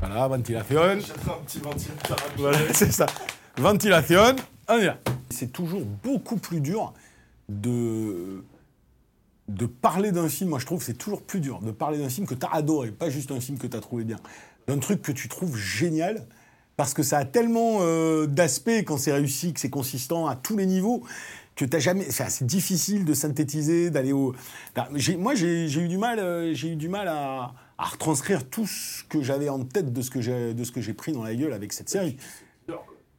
Voilà, ventilation. un petit ventilateur. Voilà, c'est ça. Ventilation. On y va. C'est toujours beaucoup plus dur de, de parler d'un film. Moi, je trouve que c'est toujours plus dur de parler d'un film que tu as adoré, pas juste un film que tu as trouvé bien. D'un truc que tu trouves génial, parce que ça a tellement euh, d'aspects quand c'est réussi, que c'est consistant à tous les niveaux, que t'as jamais. Enfin, c'est difficile de synthétiser, d'aller au. Moi, j'ai eu du mal, euh, j'ai eu du mal à, à retranscrire tout ce que j'avais en tête de ce que j'ai de ce que j'ai pris dans la gueule avec cette série.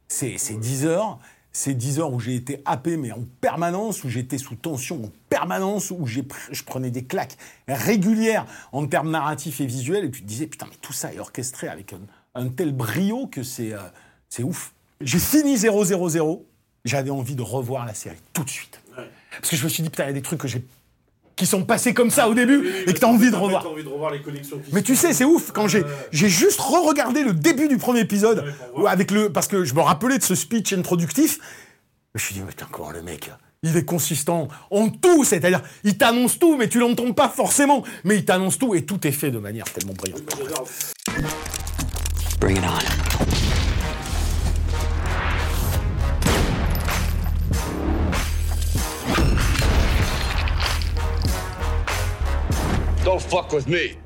C'est c'est 10 heures. C'est 10 heures où j'ai été happé, mais en permanence, où j'étais sous tension en permanence, où je prenais des claques régulières en termes narratifs et visuels, et tu te disais, putain, mais tout ça est orchestré avec un, un tel brio que c'est euh, c'est ouf. J'ai fini 000, j'avais envie de revoir la série tout de suite. Parce que je me suis dit, putain, il y a des trucs que j'ai qui sont passés comme ça au début, et que t'as envie de revoir. Envie de revoir les connexions qui Mais tu sais, c'est ouf quand j'ai j'ai juste re-regardé le début du premier épisode Ouais, avec le parce que je me rappelais de ce speech introductif. Je me suis dit mais putain comment le mec il est consistant en tout, c'est-à-dire il t'annonce tout mais tu l'entends pas forcément, mais il t'annonce tout et tout est fait de manière tellement brillante. Bring it on.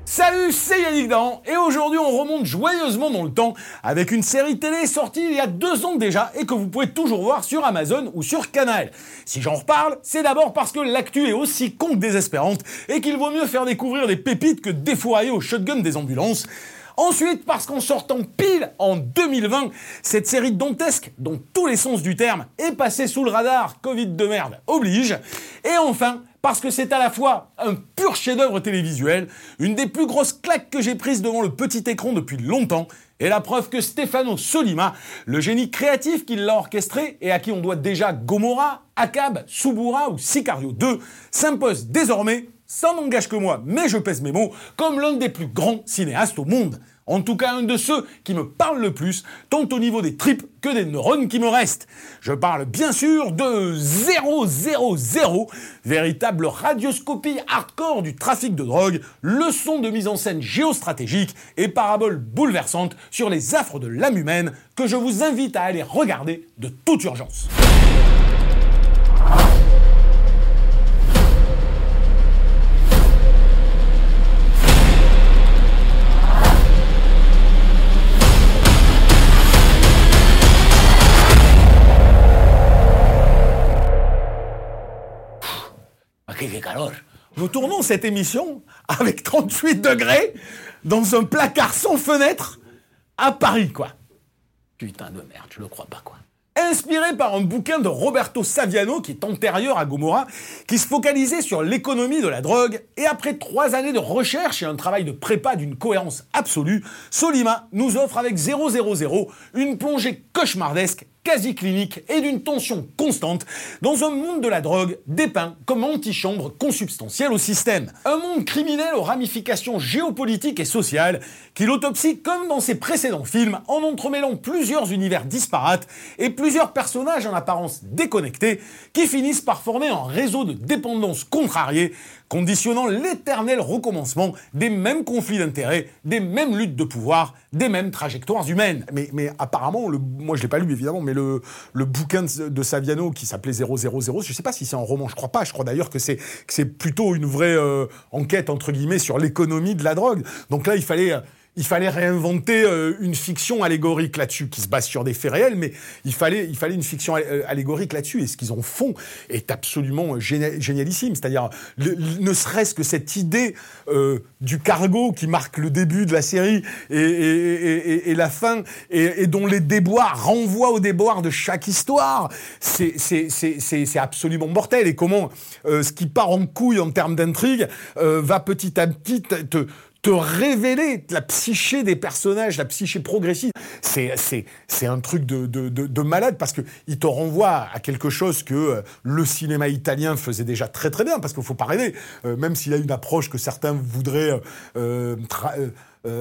Salut, c'est Yannick Dan, et aujourd'hui on remonte joyeusement dans le temps avec une série télé sortie il y a deux ans déjà et que vous pouvez toujours voir sur Amazon ou sur Canal. Si j'en reparle, c'est d'abord parce que l'actu est aussi con que désespérante et qu'il vaut mieux faire découvrir des pépites que défourailler au shotgun des ambulances. Ensuite, parce qu'en sortant pile en 2020, cette série dantesque, dans tous les sens du terme, est passée sous le radar, Covid de merde oblige. Et enfin, parce que c'est à la fois un pur chef-d'œuvre télévisuel, une des plus grosses claques que j'ai prises devant le petit écran depuis longtemps, et la preuve que Stefano Solima, le génie créatif qui l'a orchestré et à qui on doit déjà Gomorrah, Akab, Subura ou Sicario 2, s'impose désormais, sans n'engage que moi, mais je pèse mes mots, comme l'un des plus grands cinéastes au monde. En tout cas, un de ceux qui me parle le plus, tant au niveau des tripes que des neurones qui me restent. Je parle bien sûr de 000, véritable radioscopie hardcore du trafic de drogue, leçon de mise en scène géostratégique et parabole bouleversante sur les affres de l'âme humaine que je vous invite à aller regarder de toute urgence. Calor Nous tournons cette émission avec 38 degrés dans un placard sans fenêtre à Paris, quoi. Putain de merde, je le crois pas, quoi. Inspiré par un bouquin de Roberto Saviano, qui est antérieur à Gomorrah, qui se focalisait sur l'économie de la drogue, et après trois années de recherche et un travail de prépa d'une cohérence absolue, Solima nous offre avec 000 une plongée cauchemardesque quasi clinique et d'une tension constante dans un monde de la drogue dépeint comme antichambre consubstantielle au système. Un monde criminel aux ramifications géopolitiques et sociales qui l'autopsie comme dans ses précédents films en entremêlant plusieurs univers disparates et plusieurs personnages en apparence déconnectés qui finissent par former un réseau de dépendance contrariée conditionnant l'éternel recommencement des mêmes conflits d'intérêts, des mêmes luttes de pouvoir, des mêmes trajectoires humaines. Mais, apparemment, moi je l'ai pas lu évidemment, mais le, bouquin de, Saviano qui s'appelait 000, je sais pas si c'est un roman, je crois pas, je crois d'ailleurs que c'est plutôt une vraie euh, enquête entre guillemets sur l'économie de la drogue. Donc là, il fallait il fallait réinventer euh, une fiction allégorique là-dessus, qui se base sur des faits réels, mais il fallait, il fallait une fiction euh, allégorique là-dessus. Et ce qu'ils en font est absolument génialissime. C'est-à-dire, ne serait-ce que cette idée euh, du cargo qui marque le début de la série et, la fin, et, dont les déboires renvoient aux déboires de chaque histoire, c'est absolument mortel. Et comment ce qui part en couille en termes d'intrigue va petit à petit te te révéler la psyché des personnages, la psyché progressive. C'est, c'est, c'est un truc de, de, de, malade parce qu'il te renvoie à quelque chose que euh, le cinéma italien faisait déjà très très bien. Parce qu'il faut pas rêver, euh, même s'il a une approche que certains voudraient euh,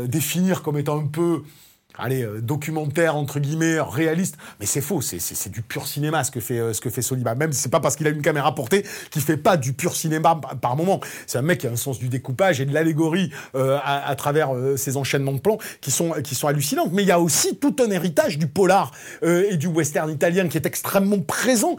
définir comme étant un peu allez, euh, documentaire entre guillemets réaliste, mais c'est faux, c'est du pur cinéma ce que fait euh, ce que fait Soliba. Même pas parce qu'il a une caméra portée qu'il fait pas du pur cinéma par, moment. C'est un mec qui a un sens du découpage et de l'allégorie euh, à, travers ses enchaînements de plans qui sont qui sont hallucinants. Mais il y a aussi tout un héritage du polar et du western italien qui est extrêmement présent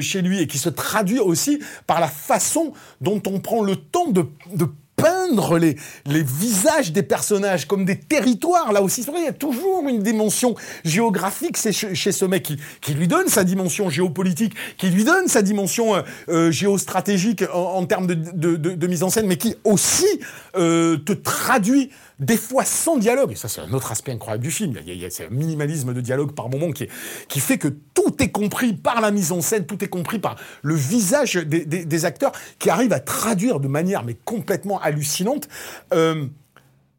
chez lui et qui se traduit aussi par la façon dont on prend le temps de, de peindre les, les visages des personnages comme des territoires. Là aussi, il y a toujours une dimension géographique chez, chez ce mec qui, qui, lui donne sa dimension géopolitique, qui lui donne sa dimension euh, euh, géostratégique en, termes de, mise en scène, mais qui aussi euh, te traduit des fois sans dialogue, et ça c'est un autre aspect incroyable du film, il y a, un minimalisme de dialogue par moment qui, qui fait que tout est compris par la mise en scène, tout est compris par le visage des, acteurs qui arrivent à traduire de manière mais complètement hallucinante euh,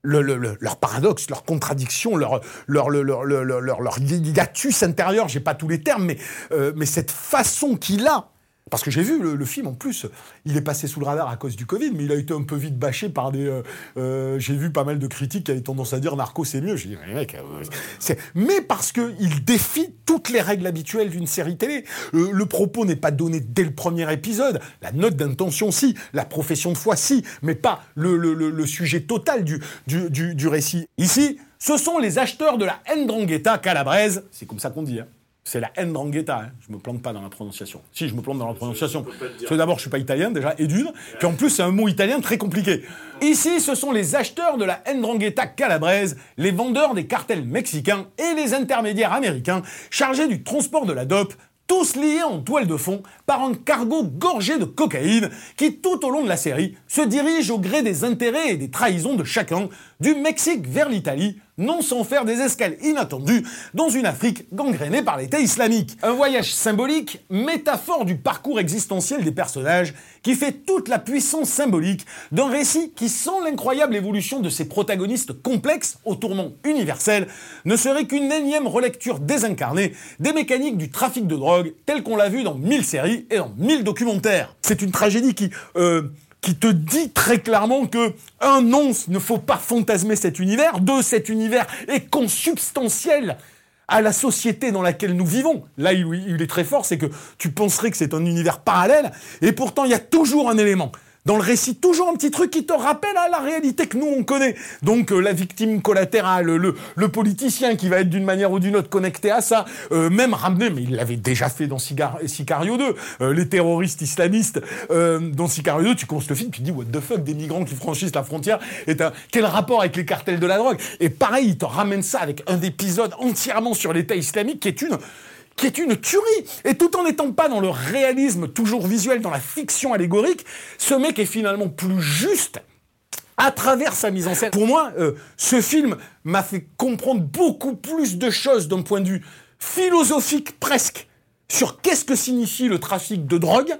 leur paradoxe, leur contradiction, leur, leur, leur, leur, leur, hiatus intérieur, j'ai pas tous les termes, mais, euh, mais cette façon qu'il a parce que j'ai vu le, film en plus, il est passé sous le radar à cause du Covid, mais il a été un peu vite bâché par des. Euh, euh, j'ai vu pas mal de critiques qui avaient tendance à dire Narco c'est mieux. J'ai dit mais mec, euh, mais parce que il défie toutes les règles habituelles d'une série télé. le propos n'est pas donné dès le premier épisode, la note d'intention si, la profession de foi si, mais pas le, le sujet total du, du, du, du récit. Ici, ce sont les acheteurs de la Ndrangheta calabraise, c'est comme ça qu'on dit. Hein c'est la Ndrangheta. Hein. Je me plante pas dans la prononciation. Si, je me plante dans la prononciation. Parce que d'abord, je suis pas italien déjà, et d'une. Puis en plus, c'est un mot italien très compliqué. Ici, ce sont les acheteurs de la Ndrangheta calabraise, les vendeurs des cartels mexicains et les intermédiaires américains chargés du transport de la dope tous liés en toile de fond par un cargo gorgé de cocaïne qui, tout au long de la série, se dirige au gré des intérêts et des trahisons de chacun, du Mexique vers l'Italie, non sans faire des escales inattendues dans une Afrique gangrénée par l'État islamique. Un voyage symbolique, métaphore du parcours existentiel des personnages, qui fait toute la puissance symbolique d'un récit qui, sans l'incroyable évolution de ses protagonistes complexes au tourment universel, ne serait qu'une énième relecture désincarnée des mécaniques du trafic de drogue tel qu'on l'a vu dans mille séries et dans mille documentaires. C'est une tragédie qui... Euh, qui te dit très clairement que, un, non, ne faut pas fantasmer cet univers, deux, cet univers est consubstantiel à la société dans laquelle nous vivons. Là, il est très fort, c'est que tu penserais que c'est un univers parallèle, et pourtant, il y a toujours un élément dans le récit toujours un petit truc qui te rappelle à la réalité que nous on connaît. Donc euh, la victime collatérale, le, politicien qui va être d'une manière ou d'une autre connecté à ça, euh, même ramené, mais il l'avait déjà fait dans Sicario 2, euh, les terroristes islamistes dans Sicario 2, tu constes le film, tu te dis what the fuck, des migrants qui franchissent la frontière, et quel rapport avec les cartels de la drogue? Et pareil, il te ramène ça avec un épisode entièrement sur l'État islamique qui est une qui est une tuerie. Et tout en n'étant pas dans le réalisme toujours visuel, dans la fiction allégorique, ce mec est finalement plus juste à travers sa mise en scène. Pour moi, euh, ce film m'a fait comprendre beaucoup plus de choses d'un point de vue philosophique presque sur qu'est-ce que signifie le trafic de drogue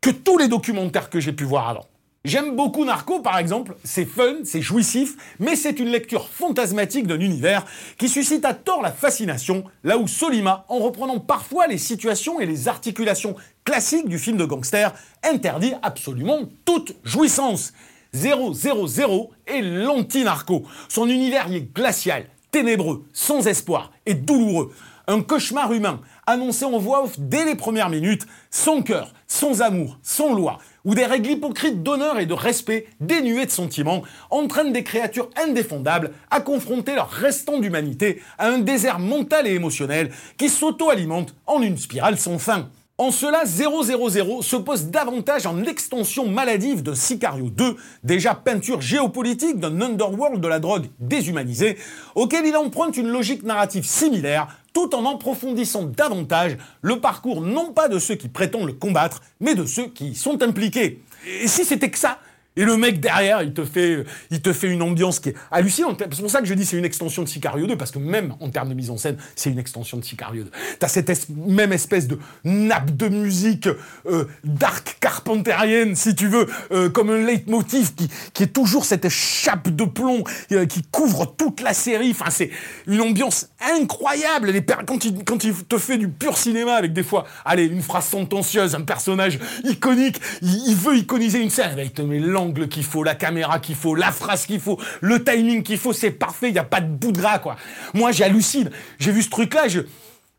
que tous les documentaires que j'ai pu voir avant. J'aime beaucoup Narco, par exemple. C'est fun, c'est jouissif, mais c'est une lecture fantasmatique d'un univers qui suscite à tort la fascination, là où Solima, en reprenant parfois les situations et les articulations classiques du film de gangster, interdit absolument toute jouissance. 000 est l'anti-narco. Son univers y est glacial, ténébreux, sans espoir et douloureux. Un cauchemar humain, annoncé en voix off dès les premières minutes, sans cœur, sans amour, sans loi, où des règles hypocrites d'honneur et de respect, dénuées de sentiments, entraînent des créatures indéfendables à confronter leur restant d'humanité à un désert mental et émotionnel qui s'auto-alimente en une spirale sans fin. En cela, 000 se pose davantage en extension maladive de Sicario 2, déjà peinture géopolitique d'un underworld de la drogue déshumanisé, auquel il emprunte une logique narrative similaire, tout en approfondissant davantage le parcours non pas de ceux qui prétendent le combattre, mais de ceux qui y sont impliqués. Et si c'était que ça, et le mec derrière, il te fait, il te fait une ambiance qui est hallucinante. C'est pour ça que je dis c'est une extension de Sicario 2, parce que même en termes de mise en scène, c'est une extension de Sicario 2. T'as cette même espèce de nappe de musique euh, dark carpenterienne, si tu veux, euh, comme un leitmotiv qui, est toujours cette chape de plomb euh, qui couvre toute la série. Enfin, c'est une ambiance incroyable. Quand, il, te fait du pur cinéma avec des fois, allez, une phrase sentencieuse, un personnage iconique, il, veut iconiser une scène, il te met l'angle qu'il faut, la caméra qu'il faut, la phrase qu'il faut, le timing qu'il faut, c'est parfait, il n'y a pas de bout de gras, quoi. Moi, j'hallucine. J'ai vu ce truc-là, je,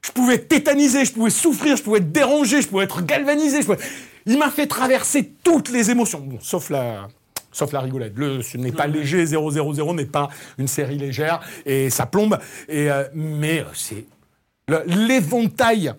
je pouvais tétaniser, je pouvais souffrir, je pouvais être dérangé, je pouvais être galvanisé. Il m'a fait traverser toutes les émotions, bon, sauf la, sauf la rigolade. Le, ce n'est pas léger, 000 n'est pas une série légère, et ça plombe. Et, euh, mais c'est l'éventail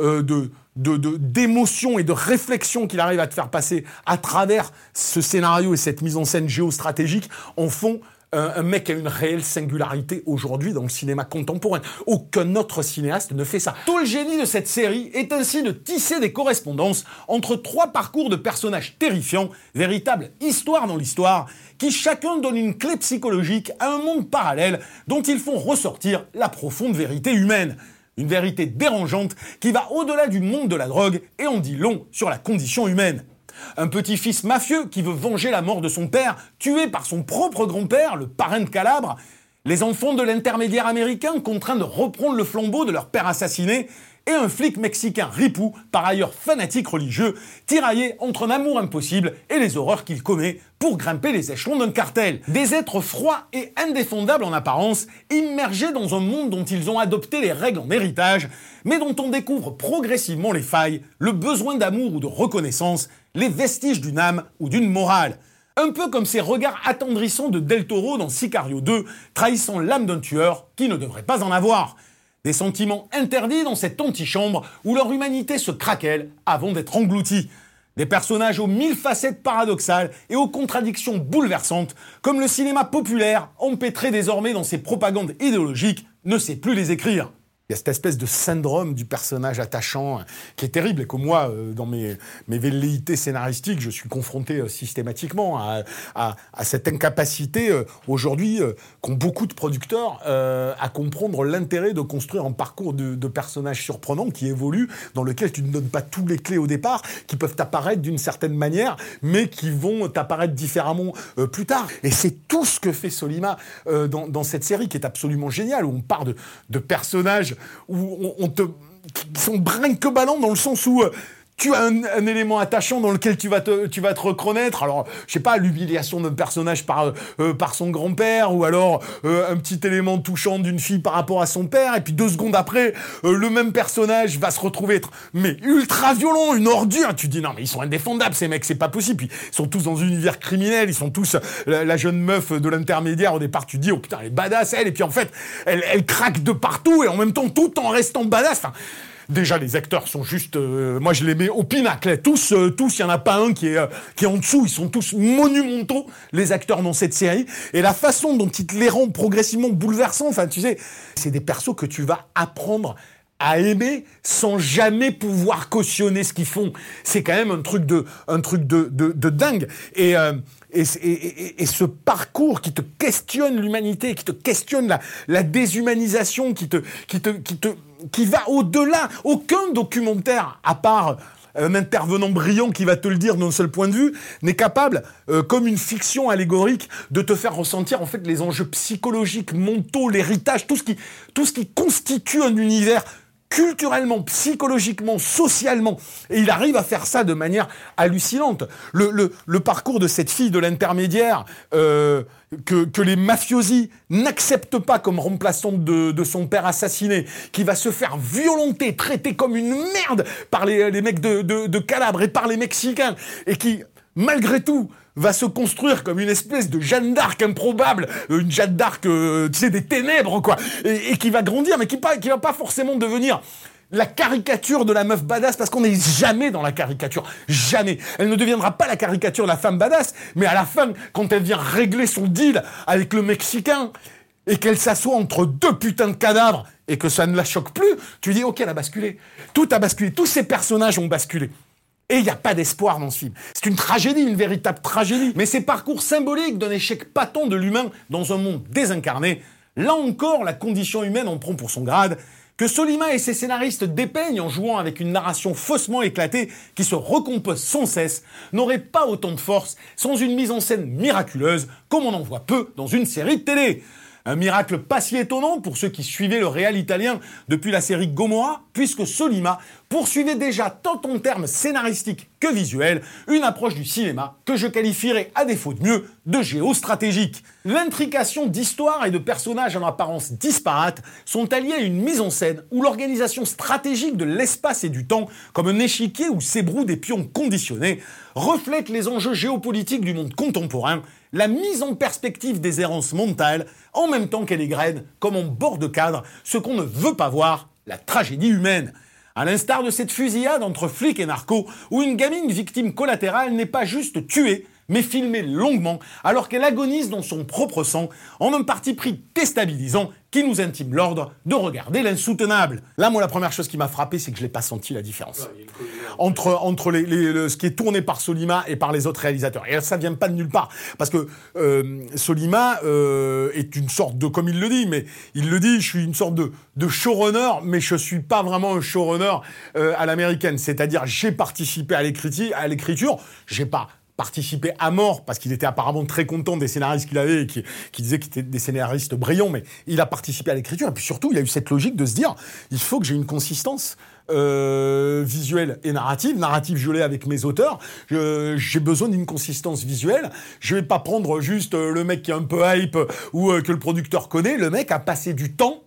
euh, de, d'émotions et de réflexions qu'il arrive à te faire passer à travers ce scénario et cette mise en scène géostratégique en font un, mec a une réelle singularité aujourd'hui dans le cinéma contemporain. Aucun autre cinéaste ne fait ça. Tout le génie de cette série est ainsi de tisser des correspondances entre trois parcours de personnages terrifiants, véritable histoire dans l'histoire, qui chacun donne une clé psychologique à un monde parallèle dont ils font ressortir la profonde vérité humaine. Une vérité dérangeante qui va au-delà du monde de la drogue et en dit long sur la condition humaine. Un petit-fils mafieux qui veut venger la mort de son père, tué par son propre grand-père, le parrain de Calabre. Les enfants de l'intermédiaire américain contraints de reprendre le flambeau de leur père assassiné. Et un flic mexicain ripou, par ailleurs fanatique religieux, tiraillé entre un amour impossible et les horreurs qu'il commet pour grimper les échelons d'un cartel. Des êtres froids et indéfendables en apparence, immergés dans un monde dont ils ont adopté les règles en héritage, mais dont on découvre progressivement les failles, le besoin d'amour ou de reconnaissance, les vestiges d'une âme ou d'une morale. Un peu comme ces regards attendrissants de Del Toro dans Sicario 2, trahissant l'âme d'un tueur qui ne devrait pas en avoir. Des sentiments interdits dans cette antichambre où leur humanité se craquelle avant d'être engloutie. Des personnages aux mille facettes paradoxales et aux contradictions bouleversantes, comme le cinéma populaire, empêtré désormais dans ses propagandes idéologiques, ne sait plus les écrire. Il y a cette espèce de syndrome du personnage attachant qui est terrible et que moi, euh, dans mes, mes velléités scénaristiques, je suis confronté euh, systématiquement à, à, à, cette incapacité euh, aujourd'hui qu'ont beaucoup de producteurs à comprendre l'intérêt de construire un parcours de, de, personnages surprenants qui évoluent, dans lequel tu ne donnes pas tous les clés au départ, qui peuvent apparaître d'une certaine manière, mais qui vont apparaître différemment plus tard. Et c'est tout ce que fait Solima dans, dans, cette série qui est absolument géniale, où on part de, de personnages où on, te sont brinque-ballants dans le sens où euh, tu as un, élément attachant dans lequel tu vas te, tu vas te reconnaître. Alors, je sais pas, l'humiliation d'un personnage par, euh, par son grand-père, ou alors euh, un petit élément touchant d'une fille par rapport à son père, et puis deux secondes après, le même personnage va se retrouver être, mais ultra violent, une ordure. Tu dis, non, mais ils sont indéfendables, ces mecs, c'est pas possible. Puis, ils sont tous dans un univers criminel, ils sont tous la, jeune meuf de l'intermédiaire. Au départ, tu dis, oh putain, elle est badass, elle, et puis en fait, elle, elle craque de partout, et en même temps, tout en restant badass. Enfin, déjà les acteurs sont juste, euh, moi je les mets au pinacle. Tous, euh, tous, il y en a pas un qui est, euh, qui est en dessous. Ils sont tous monumentaux les acteurs dans cette série. Et la façon dont ils te les rendent progressivement bouleversants. Enfin, tu sais, c'est des persos que tu vas apprendre à aimer sans jamais pouvoir cautionner ce qu'ils font. C'est quand même un truc de, un truc de, de, de dingue. Et, et, et, et, ce parcours qui te questionne l'humanité, qui te questionne la, la déshumanisation, qui te, qui te, qui te, qui va au-delà. Aucun documentaire, à part un intervenant brillant qui va te le dire d'un seul point de vue, n'est capable, euh, comme une fiction allégorique, de te faire ressentir en fait les enjeux psychologiques, mentaux, l'héritage, tout ce qui constitue un univers culturellement, psychologiquement, socialement. Et il arrive à faire ça de manière hallucinante. Le, le, parcours de cette fille de l'intermédiaire euh, que, que, les mafiosi n'acceptent pas comme remplaçante de, de, son père assassiné, qui va se faire violenter, traiter comme une merde par les, les mecs de, de, de Calabre et par les Mexicains, et qui, malgré tout, va se construire comme une espèce de Jeanne d'Arc improbable, euh, une Jeanne d'Arc, euh, tu sais, des ténèbres, quoi, et, qui va grandir, mais qui, qui va pas forcément devenir la caricature de la meuf badass parce qu'on n'est jamais dans la caricature. Jamais. Elle ne deviendra pas la caricature de la femme badass, mais à la fin, quand elle vient régler son deal avec le Mexicain et qu'elle s'assoit entre deux putains de cadavres et que ça ne la choque plus, tu dis ok, elle a basculé. Tout a basculé. Tous ces personnages ont basculé. Et il n'y a pas d'espoir dans ce film. C'est une tragédie, une véritable tragédie. Mais ces parcours symboliques d'un échec patent de l'humain dans un monde désincarné, là encore, la condition humaine en prend pour son grade. Que Solima et ses scénaristes dépeignent en jouant avec une narration faussement éclatée qui se recompose sans cesse, n'aurait pas autant de force sans une mise en scène miraculeuse comme on en voit peu dans une série de télé. Un miracle pas si étonnant pour ceux qui suivaient le réel italien depuis la série Gomorra, puisque Solima poursuivait déjà tant en termes scénaristiques que visuels une approche du cinéma que je qualifierais à défaut de mieux de géostratégique. L'intrication d'histoire et de personnages en apparence disparates sont alliés à une mise en scène où l'organisation stratégique de l'espace et du temps, comme un échiquier où s'ébrouent des pions conditionnés, reflète les enjeux géopolitiques du monde contemporain, la mise en perspective des errances mentales, en même temps qu'elle égrène, comme en bord de cadre, ce qu'on ne veut pas voir, la tragédie humaine. À l'instar de cette fusillade entre flics et narcos, où une gamine victime collatérale n'est pas juste tuée, mais filmée longuement, alors qu'elle agonise dans son propre sang, en un parti pris déstabilisant qui nous intime l'ordre de regarder l'insoutenable. Là, moi, la première chose qui m'a frappé, c'est que je n'ai pas senti la différence. Entre, entre les, les- le- ce qui est tourné par Solima et par les autres réalisateurs. Et ça vient pas de nulle part. Parce que euh, Solima euh, est une sorte de, comme il le dit, mais il le dit, je suis une sorte de, de showrunner, mais je suis pas vraiment un showrunner euh, à l'américaine. C'est-à-dire, j'ai participé à l'écriture, à l'écriture, j'ai pas participé à mort parce qu'il était apparemment très content des scénaristes qu'il avait et qui, qui disait qu'ils étaient des scénaristes brillants, mais il a participé à l'écriture et puis surtout il a eu cette logique de se dire il faut que j'ai une consistance euh, visuelle et narrative. Narrative, l'ai avec mes auteurs. J'ai besoin d'une consistance visuelle. Je vais pas prendre juste euh, le mec qui est un peu hype ou euh, que le producteur connaît. Le mec a passé du temps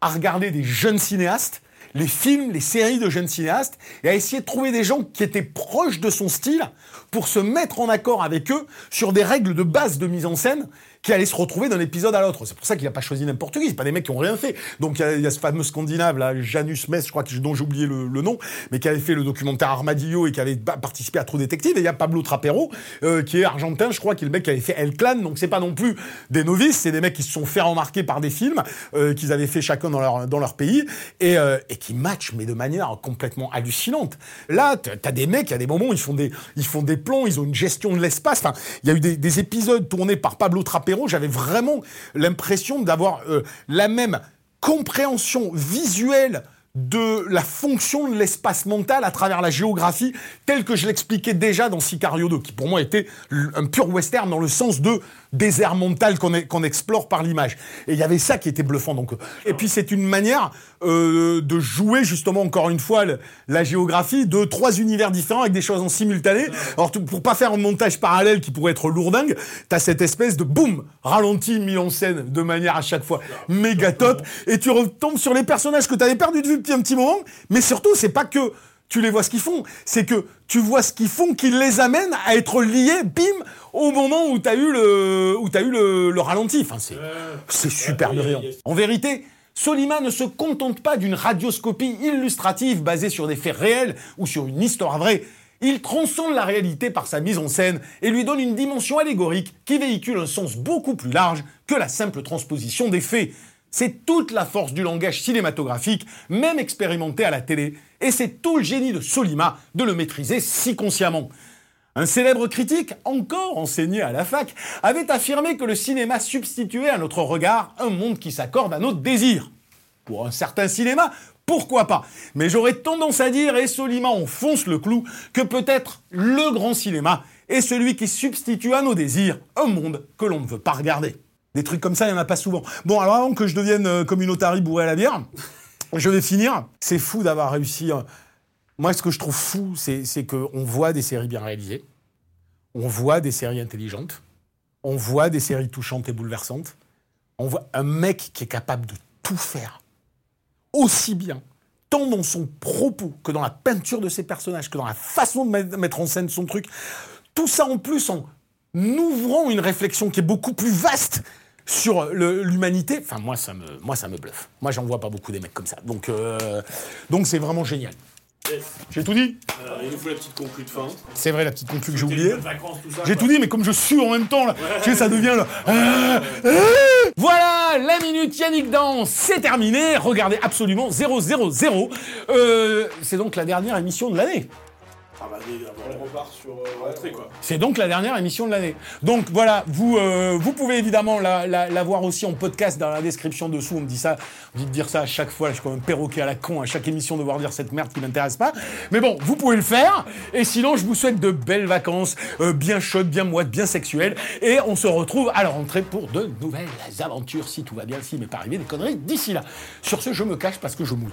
à regarder des jeunes cinéastes, les films, les séries de jeunes cinéastes, et à essayer de trouver des gens qui étaient proches de son style pour se mettre en accord avec eux sur des règles de base de mise en scène qui allaient se retrouver d'un épisode à l'autre. C'est pour ça qu'il n'a pas choisi n'importe qui. C'est pas des mecs qui ont rien fait. Donc il y a- ce fameux Scandinave là, Janus Mess, je crois dont j'ai oublié le, nom, mais qui avait fait le documentaire Armadillo et qui avait participé à True Detective. Et il y a Pablo Trapero, euh, qui est argentin, je crois, qui est le mec qui avait fait El Clan. Donc c'est pas non plus des novices, c'est des mecs qui se sont fait remarquer par des films euh, qu'ils avaient fait chacun dans leur dans leur pays et, euh, et qui matchent mais de manière complètement hallucinante. Là, t'as des mecs, il y a des moments où ils font des ils font des plans, ils ont une gestion de l'espace. Enfin, il y a eu des, des épisodes tournés par Pablo Trapero. J'avais vraiment l'impression d'avoir euh, la même compréhension visuelle de la fonction de l'espace mental à travers la géographie, telle que je l'expliquais déjà dans Sicario 2, qui pour moi était un pur western dans le sens de désert mental qu'on explore par l'image. Et il y avait ça qui était bluffant. Donc, euh, et puis c'est une manière euh, de jouer justement encore une fois la géographie de trois univers différents avec des choses en simultané. Alors pour pas faire un montage parallèle qui pourrait être lourdingue, t'as cette espèce de boum ralenti mis en scène de manière à chaque fois méga top, et tu retombes sur les personnages que t'avais perdu de vue depuis un petit moment. Mais surtout, c'est pas que tu les vois ce qu'ils font, c'est que tu vois ce qu'ils font qui les amène à être liés, bim, au moment où t'as eu le, où t'as eu le, le ralenti. Enfin, c'est, c'est super oui, brillant. En vérité, Solima ne se contente pas d'une radioscopie illustrative basée sur des faits réels ou sur une histoire vraie. Il transcende la réalité par sa mise en scène et lui donne une dimension allégorique qui véhicule un sens beaucoup plus large que la simple transposition des faits. C'est toute la force du langage cinématographique, même expérimenté à la télé, et c'est tout le génie de Solima de le maîtriser si consciemment. Un célèbre critique, encore enseigné à la fac, avait affirmé que le cinéma substituait à notre regard un monde qui s'accorde à notre désir. Pour un certain cinéma, pourquoi pas? Mais j'aurais tendance à dire, et Solima enfonce le clou, que peut-être le grand cinéma est celui qui substitue à nos désirs un monde que l'on ne veut pas regarder. Des trucs comme ça, il n'y en a pas souvent. Bon, alors avant que je devienne euh, otarie bourrée à la bière, je vais finir. C'est fou d'avoir réussi. euh, Moi, ce que je trouve fou, c'est qu'on voit des séries bien réalisées, on voit des séries intelligentes, on voit des séries touchantes et bouleversantes, on voit un mec qui est capable de tout faire, aussi bien, tant dans son propos que dans la peinture de ses personnages, que dans la façon de mettre en scène son truc. Tout ça en plus en ouvrant une réflexion qui est beaucoup plus vaste sur le- l'humanité. Enfin, moi, ça me, moi, ça me bluffe. Moi, j'en vois pas beaucoup des mecs comme ça. Donc, euh, donc c'est vraiment génial. Yes. J'ai tout dit Alors, il nous faut la petite conclue de fin. C'est vrai, la petite conclue que j'ai oubliée. J'ai tout dit, mais comme je sue en même temps, là, tu sais, ça devient là. Ah, ah. Voilà, la minute Yannick Dans, c'est terminé. Regardez absolument 000. Euh, c'est donc la dernière émission de l'année. Allez, on repart sur euh, quoi. C'est donc la dernière émission de l'année. Donc voilà, vous, euh, vous pouvez évidemment la, la, la voir aussi en podcast dans la description dessous. On me dit ça, on me dit de dire ça à chaque fois. Je suis comme un perroquet à la con à chaque émission devoir dire cette merde qui m'intéresse pas. Mais bon, vous pouvez le faire. Et sinon, je vous souhaite de belles vacances, euh, bien chaudes, bien moites, bien sexuelles. Et on se retrouve à la rentrée pour de nouvelles aventures, si tout va bien, si m'est pas arrivé des conneries d'ici là. Sur ce, je me cache parce que je mouille.